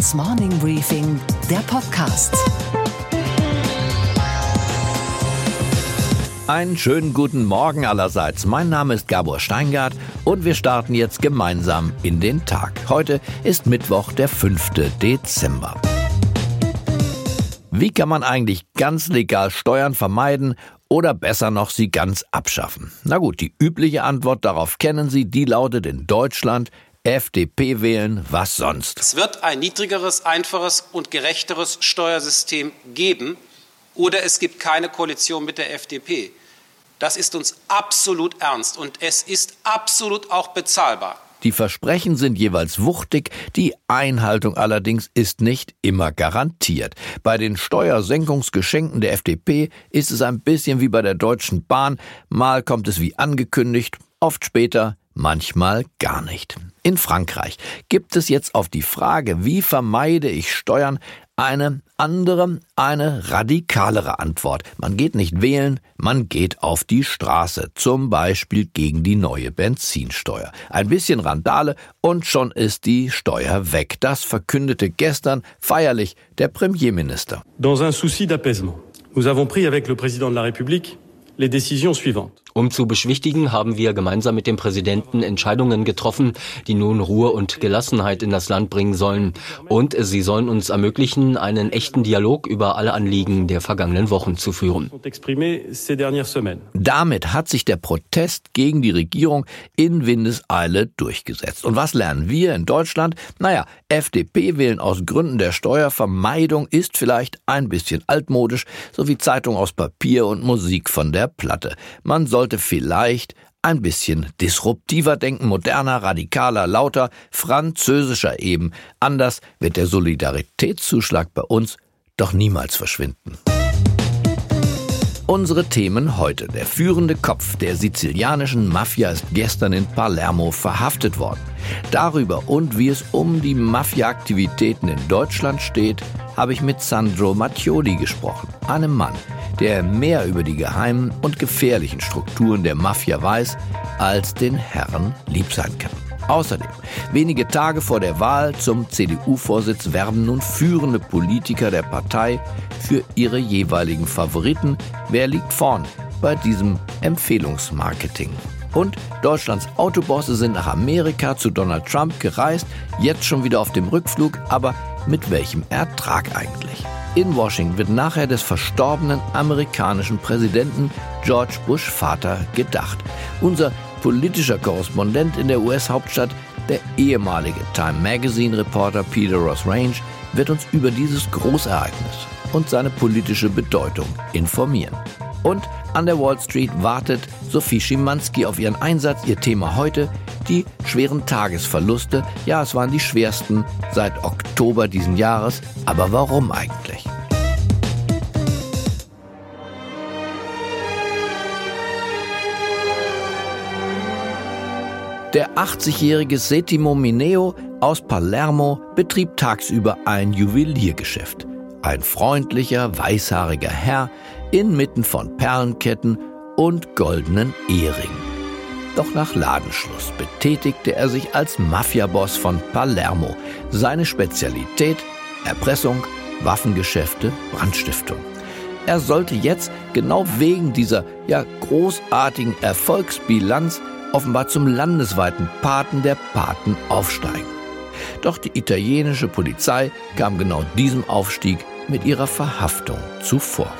Handelsblatts Morning Briefing, der Podcast. Einen schönen guten Morgen allerseits. Mein Name ist Gabor Steingart und wir starten jetzt gemeinsam in den Tag. Heute ist Mittwoch, der 5. Dezember. Wie kann man eigentlich ganz legal Steuern vermeiden oder besser noch sie ganz abschaffen? Na gut, die übliche Antwort darauf kennen Sie, die lautet in Deutschland FDP wählen, was sonst? Es wird ein niedrigeres, einfaches und gerechteres Steuersystem geben oder es gibt keine Koalition mit der FDP. Das ist uns absolut ernst und es ist absolut auch bezahlbar. Die Versprechen sind jeweils wuchtig, die Einhaltung allerdings ist nicht immer garantiert. Bei den Steuersenkungsgeschenken der FDP ist es ein bisschen wie bei der Deutschen Bahn, mal kommt es wie angekündigt, oft später, manchmal gar nicht. In Frankreich gibt es jetzt auf die Frage, wie vermeide ich Steuern, eine andere, eine radikalere Antwort. Man geht nicht wählen, man geht auf die Straße, zum Beispiel gegen die neue Benzinsteuer. Ein bisschen Randale und schon ist die Steuer weg. Das verkündete gestern feierlich der Premierminister. Dans un souci d'apaisement, nous avons pris avec le président de la République les décisions suivantes. Um zu beschwichtigen, haben wir gemeinsam mit dem Präsidenten Entscheidungen getroffen, die nun Ruhe und Gelassenheit in das Land bringen sollen. Und sie sollen uns ermöglichen, einen echten Dialog über alle Anliegen der vergangenen Wochen zu führen. Damit hat sich der Protest gegen die Regierung in Windeseile durchgesetzt. Und was lernen wir in Deutschland? Naja, FDP wählen aus Gründen der Steuervermeidung ist vielleicht ein bisschen altmodisch, so wie Zeitung aus Papier und Musik von der Platte. Man soll sollte vielleicht ein bisschen disruptiver denken, moderner, radikaler, lauter, französischer eben. Anders wird der Solidaritätszuschlag bei uns doch niemals verschwinden. Unsere Themen heute. Der führende Kopf der sizilianischen Mafia ist gestern in Palermo verhaftet worden. Darüber und wie es um die Mafia-Aktivitäten in Deutschland steht, habe ich mit Sandro Mattioli gesprochen, einem Mann, der mehr über die geheimen und gefährlichen Strukturen der Mafia weiß, als den Herren lieb sein kann. Außerdem, wenige Tage vor der Wahl zum CDU-Vorsitz werben nun führende Politiker der Partei für ihre jeweiligen Favoriten. Wer liegt vorn bei diesem Empfehlungsmarketing? Und Deutschlands Autobosse sind nach Amerika zu Donald Trump gereist, jetzt schon wieder auf dem Rückflug, aber mit welchem Ertrag eigentlich? In Washington wird nachher des verstorbenen amerikanischen Präsidenten George Bush Vater gedacht. Unser politischer Korrespondent in der US-Hauptstadt, der ehemalige Time Magazine Reporter Peter Ross Range, wird uns über dieses Großereignis und seine politische Bedeutung informieren. Und an der Wall Street wartet Sophie Schimanski auf ihren Einsatz. Ihr Thema heute die schweren Tagesverluste. Ja, es waren die schwersten seit Oktober diesen Jahres. Aber warum eigentlich? Der 80-jährige Settimo Mineo aus Palermo betrieb tagsüber ein Juweliergeschäft. Ein freundlicher, weißhaariger Herr inmitten von Perlenketten und goldenen Eheringen. Doch nach Ladenschluss betätigte er sich als Mafiaboss von Palermo. Seine Spezialität Erpressung, Waffengeschäfte, Brandstiftung. Er sollte jetzt genau wegen dieser ja großartigen Erfolgsbilanz offenbar zum landesweiten Paten der Paten aufsteigen. Doch die italienische Polizei kam genau diesem Aufstieg mit ihrer Verhaftung zuvor.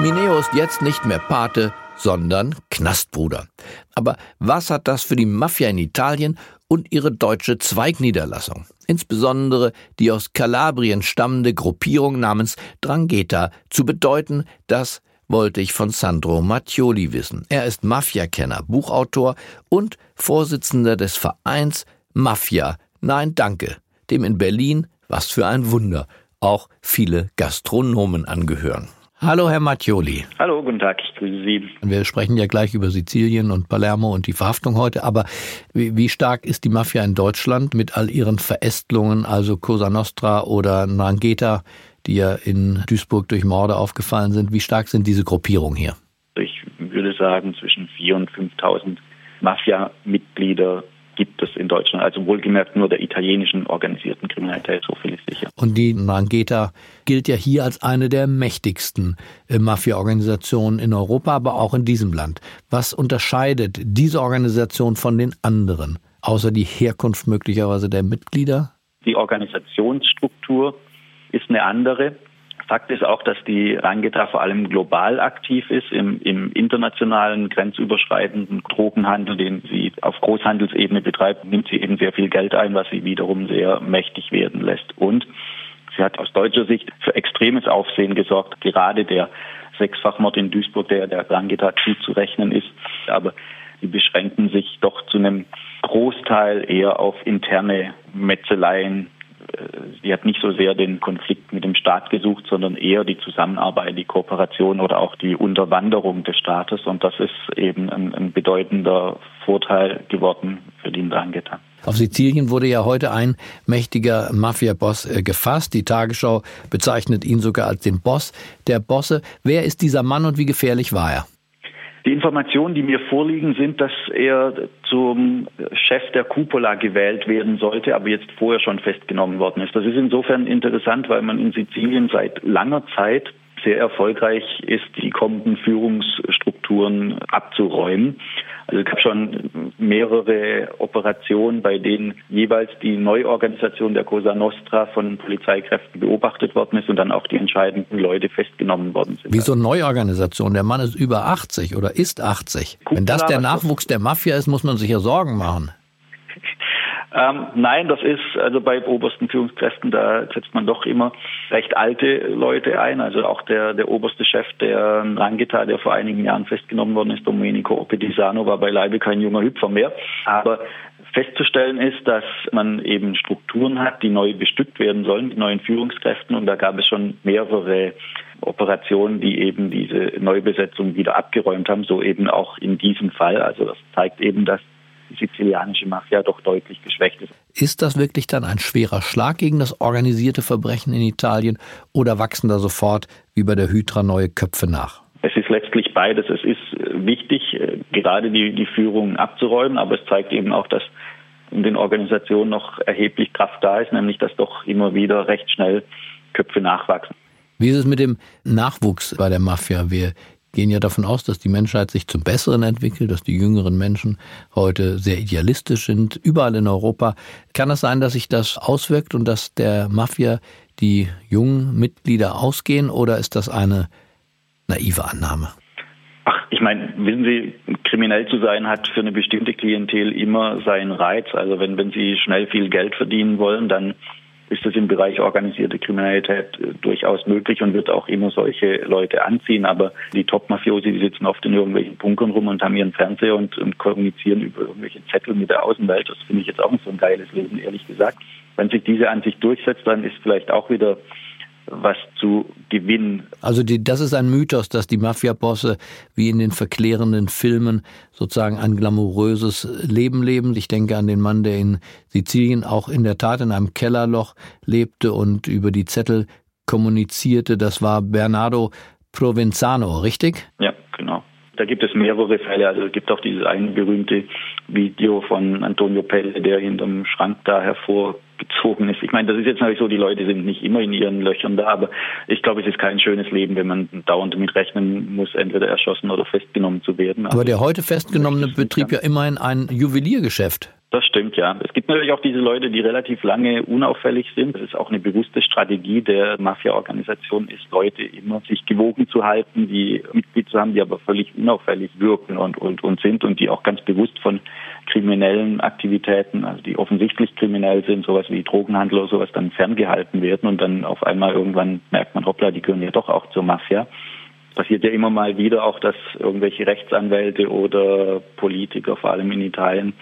Mineo ist jetzt nicht mehr Pate, sondern Knastbruder. Aber was hat das für die Mafia in Italien und ihre deutsche Zweigniederlassung? Insbesondere die aus Kalabrien stammende Gruppierung namens Drangheta zu bedeuten, das wollte ich von Sandro Mattioli wissen. Er ist Mafiakenner, Buchautor und Vorsitzender des Vereins Mafia. Nein, danke, dem in Berlin, was für ein Wunder, auch viele Gastronomen angehören. Hallo, Herr Mattioli. Hallo, guten Tag, ich grüße Sie. Wir sprechen ja gleich über Sizilien und Palermo und die Verhaftung heute, aber wie, wie stark ist die Mafia in Deutschland mit all ihren Verästelungen, also Cosa Nostra oder Nangheta, die ja in Duisburg durch Morde aufgefallen sind? Wie stark sind diese Gruppierungen hier? Ich würde sagen, zwischen 4.000 und 5.000 Mafia-Mitglieder gibt es in Deutschland. Also wohlgemerkt nur der italienischen organisierten Kriminalität, so viel ist sicher. Und die Ndrangheta gilt ja hier als eine der mächtigsten äh, Mafia-Organisationen in Europa, aber auch in diesem Land. Was unterscheidet diese Organisation von den anderen, außer die Herkunft möglicherweise der Mitglieder? Die Organisationsstruktur ist eine andere. Fakt ist auch, dass die Rangeta vor allem global aktiv ist, im, im internationalen, grenzüberschreitenden Drogenhandel, den sie auf Großhandelsebene betreibt, nimmt sie eben sehr viel Geld ein, was sie wiederum sehr mächtig werden lässt. Und sie hat aus deutscher Sicht für extremes Aufsehen gesorgt, gerade der Sechsfachmord in Duisburg, der der Rangeta zuzurechnen ist. Aber sie beschränken sich doch zu einem Großteil eher auf interne Metzeleien, sie hat nicht so sehr den Konflikt mit dem Staat gesucht, sondern eher die Zusammenarbeit, die Kooperation oder auch die Unterwanderung des Staates. Und das ist eben ein, ein bedeutender Vorteil geworden für die Ndrangheta. Auf Sizilien wurde ja heute ein mächtiger Mafia-Boss äh, gefasst. Die Tagesschau bezeichnet ihn sogar als den Boss der Bosse. Wer ist dieser Mann und wie gefährlich war er? Die Informationen, die mir vorliegen, sind, dass er zum Chef der Cupola gewählt werden sollte, aber jetzt vorher schon festgenommen worden ist. Das ist insofern interessant, weil man in Sizilien seit langer Zeit sehr erfolgreich ist, die kommenden Führungsstrukturen abzuräumen. Also es gab schon mehrere Operationen, bei denen jeweils die Neuorganisation der Cosa Nostra von Polizeikräften beobachtet worden ist und dann auch die entscheidenden Leute festgenommen worden sind. Wieso Neuorganisation? Der Mann ist über 80 oder ist 80. Wenn das der Nachwuchs der Mafia ist, muss man sich ja Sorgen machen. Ähm, nein, das ist also bei obersten Führungskräften, da setzt man doch immer recht alte Leute ein. Also auch der, der oberste Chef der Rangita, der vor einigen Jahren festgenommen worden ist, Domenico Opedisano, war beileibe kein junger Hüpfer mehr. Aber festzustellen ist, dass man eben Strukturen hat, die neu bestückt werden sollen mit neuen Führungskräften. Und da gab es schon mehrere Operationen, die eben diese Neubesetzung wieder abgeräumt haben, so eben auch in diesem Fall. Also das zeigt eben, dass die sizilianische Mafia doch deutlich geschwächt ist. Ist das wirklich dann ein schwerer Schlag gegen das organisierte Verbrechen in Italien oder wachsen da sofort wie bei der Hydra neue Köpfe nach? Es ist letztlich beides. Es ist äh, wichtig, äh, gerade die, die Führung abzuräumen, aber es zeigt eben auch, dass in den Organisationen noch erheblich Kraft da ist, nämlich dass doch immer wieder recht schnell Köpfe nachwachsen. Wie ist es mit dem Nachwuchs bei der Mafia? Wir gehen ja davon aus, dass die Menschheit sich zum Besseren entwickelt, dass die jüngeren Menschen heute sehr idealistisch sind, überall in Europa. Kann es sein, dass sich das auswirkt und dass der Mafia die jungen Mitglieder ausgehen oder ist das eine naive Annahme? Ach, ich meine, wissen Sie, kriminell zu sein hat für eine bestimmte Klientel immer seinen Reiz. Also wenn, wenn Sie schnell viel Geld verdienen wollen, dann ist es im Bereich organisierte Kriminalität äh, durchaus möglich und wird auch immer solche Leute anziehen. Aber die Top-Mafiosi, die sitzen oft in irgendwelchen Bunkern rum und haben ihren Fernseher und, und kommunizieren über irgendwelche Zettel mit der Außenwelt. Das finde ich jetzt auch nicht so ein geiles Leben, ehrlich gesagt. Wenn sich diese Ansicht durchsetzt, dann ist vielleicht auch wieder was zu gewinnen. Also die, das ist ein Mythos, dass die Mafia-Bosse wie in den verklärenden Filmen sozusagen ein glamouröses Leben leben. Ich denke an den Mann, der in Sizilien auch in der Tat in einem Kellerloch lebte und über die Zettel kommunizierte. Das war Bernardo Provenzano, richtig? Ja, genau. Da gibt es mehrere Fälle. Also es gibt auch dieses eine berühmte Video von Antonio Pelle, der hinterm Schrank da hervorgezogen ist. Ich meine, das ist jetzt natürlich so, die Leute sind nicht immer in ihren Löchern da, aber ich glaube, es ist kein schönes Leben, wenn man dauernd damit rechnen muss, entweder erschossen oder festgenommen zu werden. Aber der heute festgenommene betrieb ja immerhin ein Juweliergeschäft. Das stimmt, ja. Es gibt natürlich auch diese Leute, die relativ lange unauffällig sind. Das ist auch eine bewusste Strategie der Mafia-Organisation, ist Leute immer sich gewogen zu halten, die Mitglied zu haben, die aber völlig unauffällig wirken und, und, und sind und die auch ganz bewusst von kriminellen Aktivitäten, also die offensichtlich kriminell sind, sowas wie Drogenhandel oder sowas, dann ferngehalten werden und dann auf einmal irgendwann merkt man, hoppla, die gehören ja doch auch zur Mafia passiert ja immer mal wieder auch, dass irgendwelche Rechtsanwälte oder Politiker, vor allem in Italien,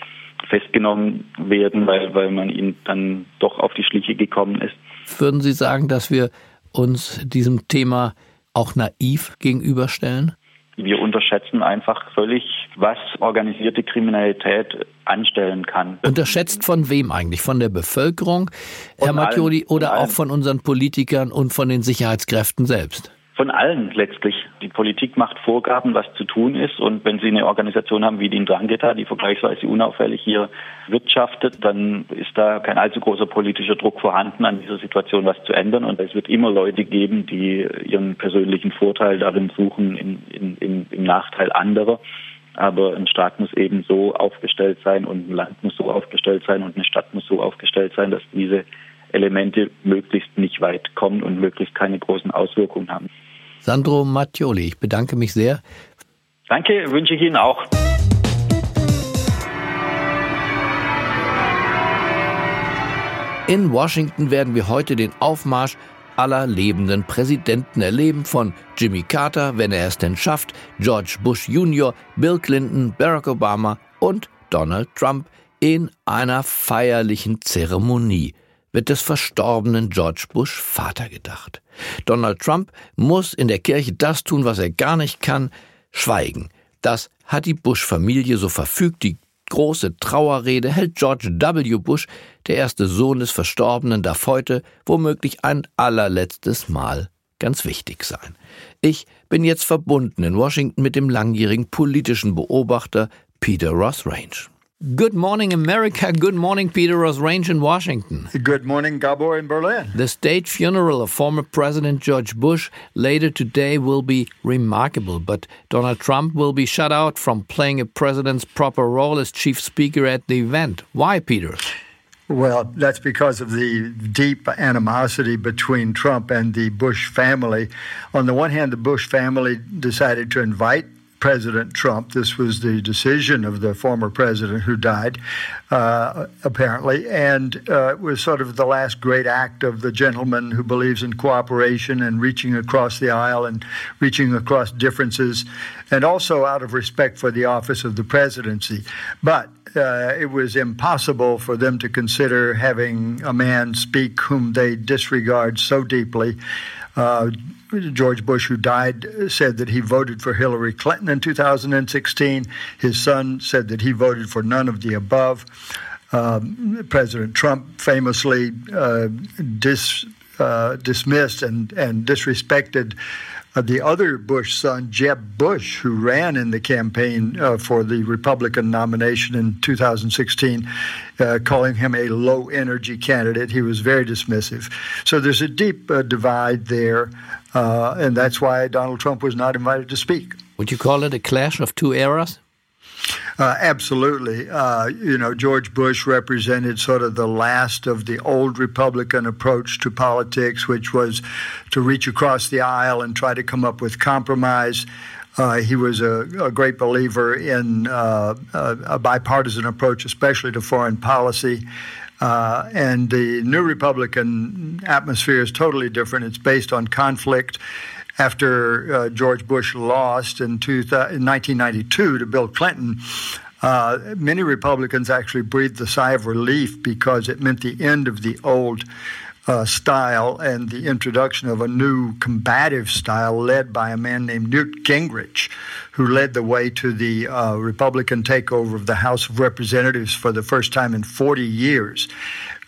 festgenommen werden, weil, weil man ihnen dann doch auf die Schliche gekommen ist. Würden Sie sagen, dass wir uns diesem Thema auch naiv gegenüberstellen? Wir unterschätzen einfach völlig, was organisierte Kriminalität anstellen kann. Unterschätzt von wem eigentlich? Von der Bevölkerung, Herr Mattioli, oder auch von unseren Politikern und von den Sicherheitskräften selbst? von allen letztlich. Die Politik macht Vorgaben, was zu tun ist. Und wenn Sie eine Organisation haben wie die Drangheta, die vergleichsweise unauffällig hier wirtschaftet, dann ist da kein allzu großer politischer Druck vorhanden, an dieser Situation was zu ändern. Und es wird immer Leute geben, die ihren persönlichen Vorteil darin suchen, in, in, in, im Nachteil anderer. Aber ein Staat muss eben so aufgestellt sein und ein Land muss so aufgestellt sein und eine Stadt muss so aufgestellt sein, dass diese Elemente möglichst nicht weit kommen und möglichst keine großen Auswirkungen haben. Sandro Mattioli, ich bedanke mich sehr. Danke, wünsche ich Ihnen auch. In Washington werden wir heute den Aufmarsch aller lebenden Präsidenten erleben, von Jimmy Carter, wenn er es denn schafft, George Bush Jr., Bill Clinton, Barack Obama und Donald Trump in einer feierlichen Zeremonie wird des verstorbenen George Bush Vater gedacht. Donald Trump muss in der Kirche das tun, was er gar nicht kann, schweigen. Das hat die Bush-Familie so verfügt. Die große Trauerrede hält George W. Bush, der erste Sohn des Verstorbenen, darf heute womöglich ein allerletztes Mal ganz wichtig sein. Ich bin jetzt verbunden in Washington mit dem langjährigen politischen Beobachter Peter Ross Range. Good morning, America. Good morning, Peter Ross Range in Washington. Good morning, Gabor in Berlin. The state funeral of former President George Bush later today will be remarkable, but Donald Trump will be shut out from playing a president's proper role as chief speaker at the event. Why, Peter? Well, that's because of the deep animosity between Trump and the Bush family. On the one hand, the Bush family decided to invite President Trump. This was the decision of the former president who died, uh, apparently, and uh, it was sort of the last great act of the gentleman who believes in cooperation and reaching across the aisle and reaching across differences, and also out of respect for the office of the presidency. But uh, it was impossible for them to consider having a man speak whom they disregard so deeply. Uh, George Bush, who died, said that he voted for Hillary Clinton in 2016. His son said that he voted for none of the above. Um, President Trump famously uh, dis, uh, dismissed and, and disrespected uh, the other Bush son, Jeb Bush, who ran in the campaign uh, for the Republican nomination in 2016, uh, calling him a low energy candidate. He was very dismissive. So there's a deep uh, divide there, uh, and that's why Donald Trump was not invited to speak. Would you call it a clash of two eras? Uh, absolutely. Uh, you know, George Bush represented sort of the last of the old Republican approach to politics, which was to reach across the aisle and try to come up with compromise. Uh, he was a, a, great believer in uh, a, a, bipartisan approach, especially to foreign policy. Uh, and the new Republican atmosphere is totally different. It's based on conflict after uh, George Bush lost in, two, in 1992 to Bill Clinton, uh, many Republicans actually breathed a sigh of relief because it meant the end of the old uh, style and the introduction of a new combative style led by a man named Newt Gingrich, who led the way to the uh, Republican takeover of the House of Representatives for the first time in 40 years.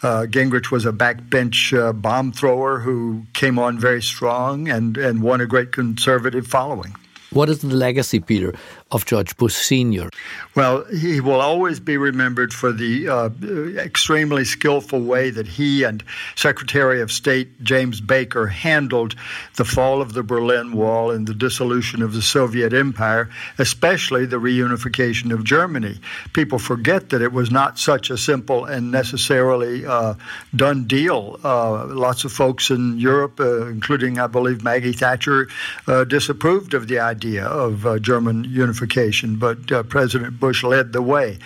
Uh, Gingrich was a backbench uh, bomb thrower who came on very strong and, and won a great conservative following. What is the legacy, Peter, of George Bush Sr.? Well, he will always be remembered for the uh, extremely skillful way that he and Secretary of State James Baker handled the fall of the Berlin Wall and the dissolution of the Soviet Empire, especially the reunification of Germany. People forget that it was not such a simple and necessarily uh, done deal. Uh, lots of folks in Europe, uh, including, I believe, Maggie Thatcher, uh, disapproved of the idea of uh, German unification unification, but uh, President Bush led the way.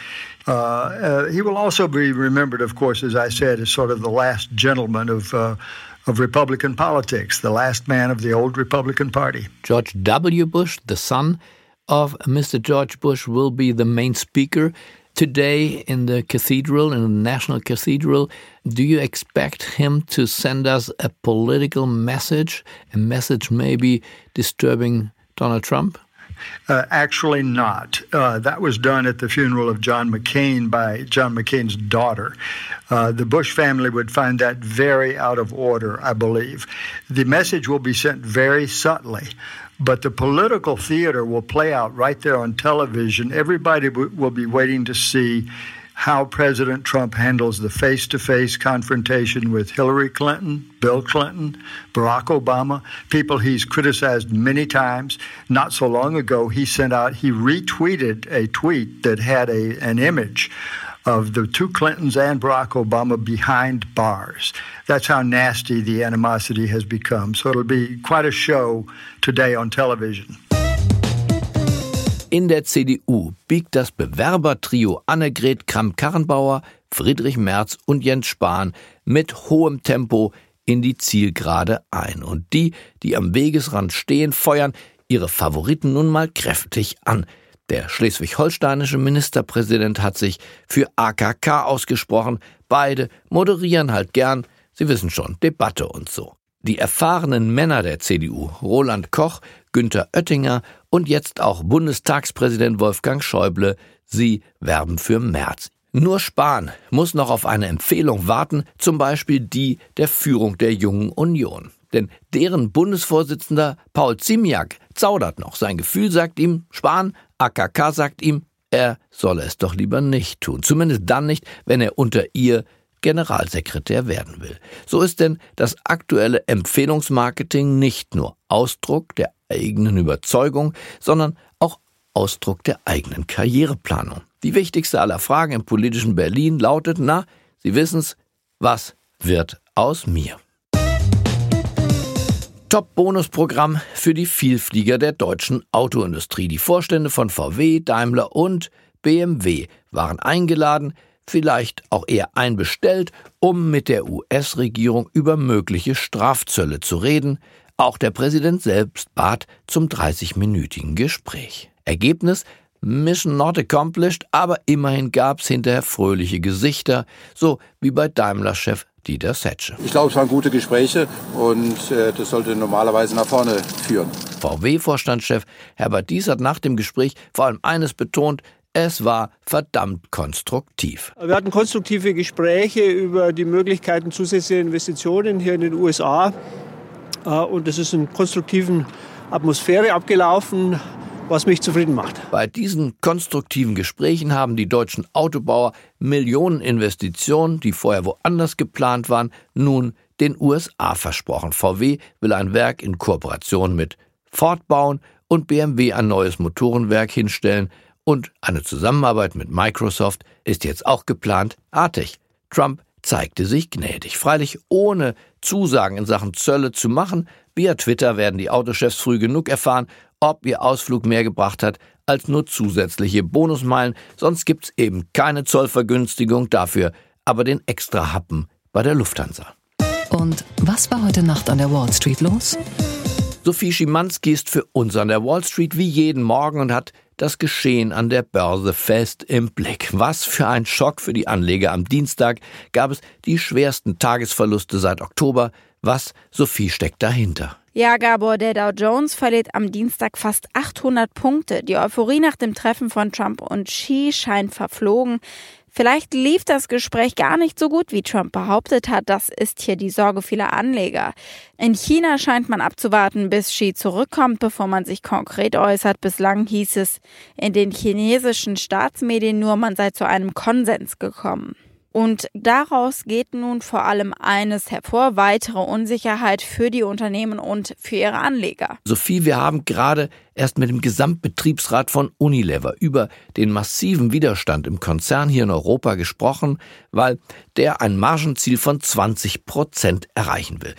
Uh, uh, he will also be remembered, of course, as I said, as sort of the last gentleman of uh, of Republican politics, the last man of the old Republican Party. George W. Bush, the son of Mr. George Bush, will be the main speaker today in the cathedral, in the National Cathedral. Do you expect him to send us a political message, a message maybe disturbing Donald Trump? Uh, actually, not. Uh, that was done at the funeral of John McCain by John McCain's daughter. Uh, the Bush family would find that very out of order, I believe. The message will be sent very subtly. But the political theater will play out right there on television. Everybody will be waiting to see how President Trump handles the face to face confrontation with Hillary Clinton, Bill Clinton, Barack Obama, people he's criticized many times. Not so long ago, he sent out, he retweeted a tweet that had a, an image of the two Clintons and Barack Obama behind bars. That's how nasty the animosity has become. So it'll be quite a show today on television. In der CDU biegt das Bewerbertrio Annegret Kramp-Karrenbauer, Friedrich Merz und Jens Spahn mit hohem Tempo in die Zielgerade ein. Und die, die am Wegesrand stehen, feuern ihre Favoriten nun mal kräftig an. Der schleswig-holsteinische Ministerpräsident hat sich für AKK ausgesprochen. Beide moderieren halt gern, Sie wissen schon, Debatte und so. Die erfahrenen Männer der CDU, Roland Koch, Günther Oettinger und jetzt auch Bundestagspräsident Wolfgang Schäuble, sie werben für März. Nur Spahn muss noch auf eine Empfehlung warten, zum Beispiel die der Führung der Jungen Union. Denn deren Bundesvorsitzender Paul Ziemiak zaudert noch. Sein Gefühl sagt ihm, Spahn, AKK sagt ihm, er solle es doch lieber nicht tun. Zumindest dann nicht, wenn er unter ihr Generalsekretär werden will. So ist denn das aktuelle Empfehlungsmarketing nicht nur Ausdruck der eigenen Überzeugung, sondern auch Ausdruck der eigenen Karriereplanung. Die wichtigste aller Fragen im politischen Berlin lautet, na, Sie wissen's, was wird aus mir? Top-Bonusprogramm für die Vielflieger der deutschen Autoindustrie. Die Vorstände von VW, Daimler und BMW waren eingeladen, vielleicht auch eher einbestellt, um mit der US-Regierung über mögliche Strafzölle zu reden. Auch der Präsident selbst bat zum 30-minütigen Gespräch. Ergebnis Mission not accomplished, aber immerhin gab's hinterher fröhliche Gesichter, so wie bei Daimler-Chef Dieter Setsche. Ich glaube, es waren gute Gespräche und äh, das sollte normalerweise nach vorne führen. VW-Vorstandschef Herbert Dies hat nach dem Gespräch vor allem eines betont, es war verdammt konstruktiv. Wir hatten konstruktive Gespräche über die Möglichkeiten zusätzlicher Investitionen hier in den USA. Äh, und es ist in konstruktiven Atmosphäre abgelaufen, was mich zufrieden macht. Bei diesen konstruktiven Gesprächen haben die deutschen Autobauer Millionen Investitionen, die vorher woanders geplant waren, nun den USA versprochen. VW will ein Werk in Kooperation mit Ford bauen und BMW ein neues Motorenwerk hinstellen, und eine Zusammenarbeit mit Microsoft ist jetzt auch geplant, artig. Trump zeigte sich gnädig, freilich ohne Zusagen in Sachen Zölle zu machen. Via Twitter werden die Autochefs früh genug erfahren, ob ihr Ausflug mehr gebracht hat als nur zusätzliche Bonusmeilen, sonst gibt's eben keine Zollvergünstigung dafür, aber den extra Happen bei der Lufthansa. Und was war heute Nacht an der Wall Street los? Sophie Schimanski ist für uns an der Wall Street wie jeden Morgen und hat das Geschehen an der Börse fest im Blick. Was für ein Schock für die Anleger. Am Dienstag gab es die schwersten Tagesverluste seit Oktober. Was, Sophie, steckt dahinter? Ja, Gabor, der Dow Jones verliert am Dienstag fast 800 Punkte. Die Euphorie nach dem Treffen von Trump und Xi scheint verflogen. Vielleicht lief das Gespräch gar nicht so gut, wie Trump behauptet hat. Das ist hier die Sorge vieler Anleger. In China scheint man abzuwarten, bis Xi zurückkommt, bevor man sich konkret äußert. Bislang hieß es in den chinesischen Staatsmedien nur, man sei zu einem Konsens gekommen. Und daraus geht nun vor allem eines hervor, weitere Unsicherheit für die Unternehmen und für ihre Anleger. Sophie, wir haben gerade erst mit dem Gesamtbetriebsrat von Unilever über den massiven Widerstand im Konzern hier in Europa gesprochen, weil der ein Margenziel von 20 Prozent erreichen will.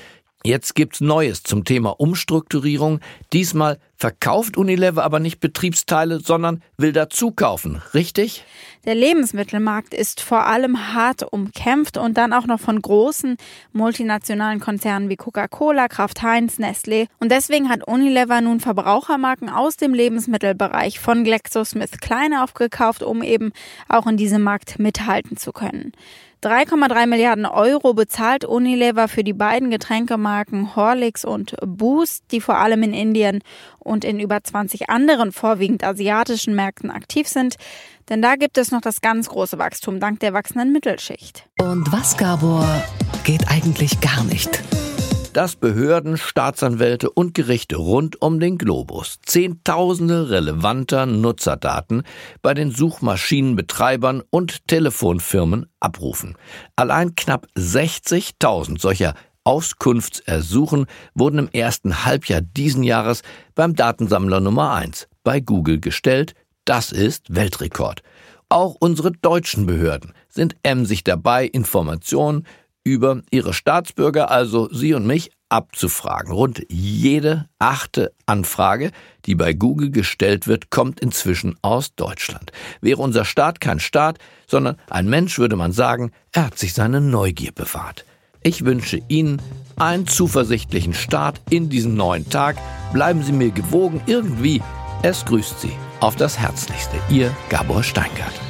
Jetzt gibt's Neues zum Thema Umstrukturierung. Diesmal verkauft Unilever aber nicht Betriebsteile, sondern will dazu kaufen, richtig? Der Lebensmittelmarkt ist vor allem hart umkämpft und dann auch noch von großen multinationalen Konzernen wie Coca-Cola, Kraft Heinz, Nestlé. Und deswegen hat Unilever nun Verbrauchermarken aus dem Lebensmittelbereich von GlaxoSmithKline aufgekauft, um eben auch in diesem Markt mithalten zu können. 3,3 Milliarden Euro bezahlt Unilever für die beiden Getränkemarken Horlicks und Boost, die vor allem in Indien und in über 20 anderen vorwiegend asiatischen Märkten aktiv sind. Denn da gibt es noch das ganz große Wachstum dank der wachsenden Mittelschicht. Und was, Gabor, geht eigentlich gar nicht? Dass Behörden, Staatsanwälte und Gerichte rund um den Globus Zehntausende relevanter Nutzerdaten bei den Suchmaschinenbetreibern und Telefonfirmen abrufen. Allein knapp 60.000 solcher Auskunftsersuchen wurden im ersten Halbjahr diesen Jahres beim Datensammler Nummer 1 bei Google gestellt. Das ist Weltrekord. Auch unsere deutschen Behörden sind emsig dabei, Informationen über ihre Staatsbürger, also Sie und mich, abzufragen. Rund jede achte Anfrage, die bei Google gestellt wird, kommt inzwischen aus Deutschland. Wäre unser Staat kein Staat, sondern ein Mensch, würde man sagen, er hat sich seine Neugier bewahrt. Ich wünsche Ihnen einen zuversichtlichen Start in diesen neuen Tag. Bleiben Sie mir gewogen irgendwie. Es grüßt Sie auf das Herzlichste. Ihr Gabor Steingart.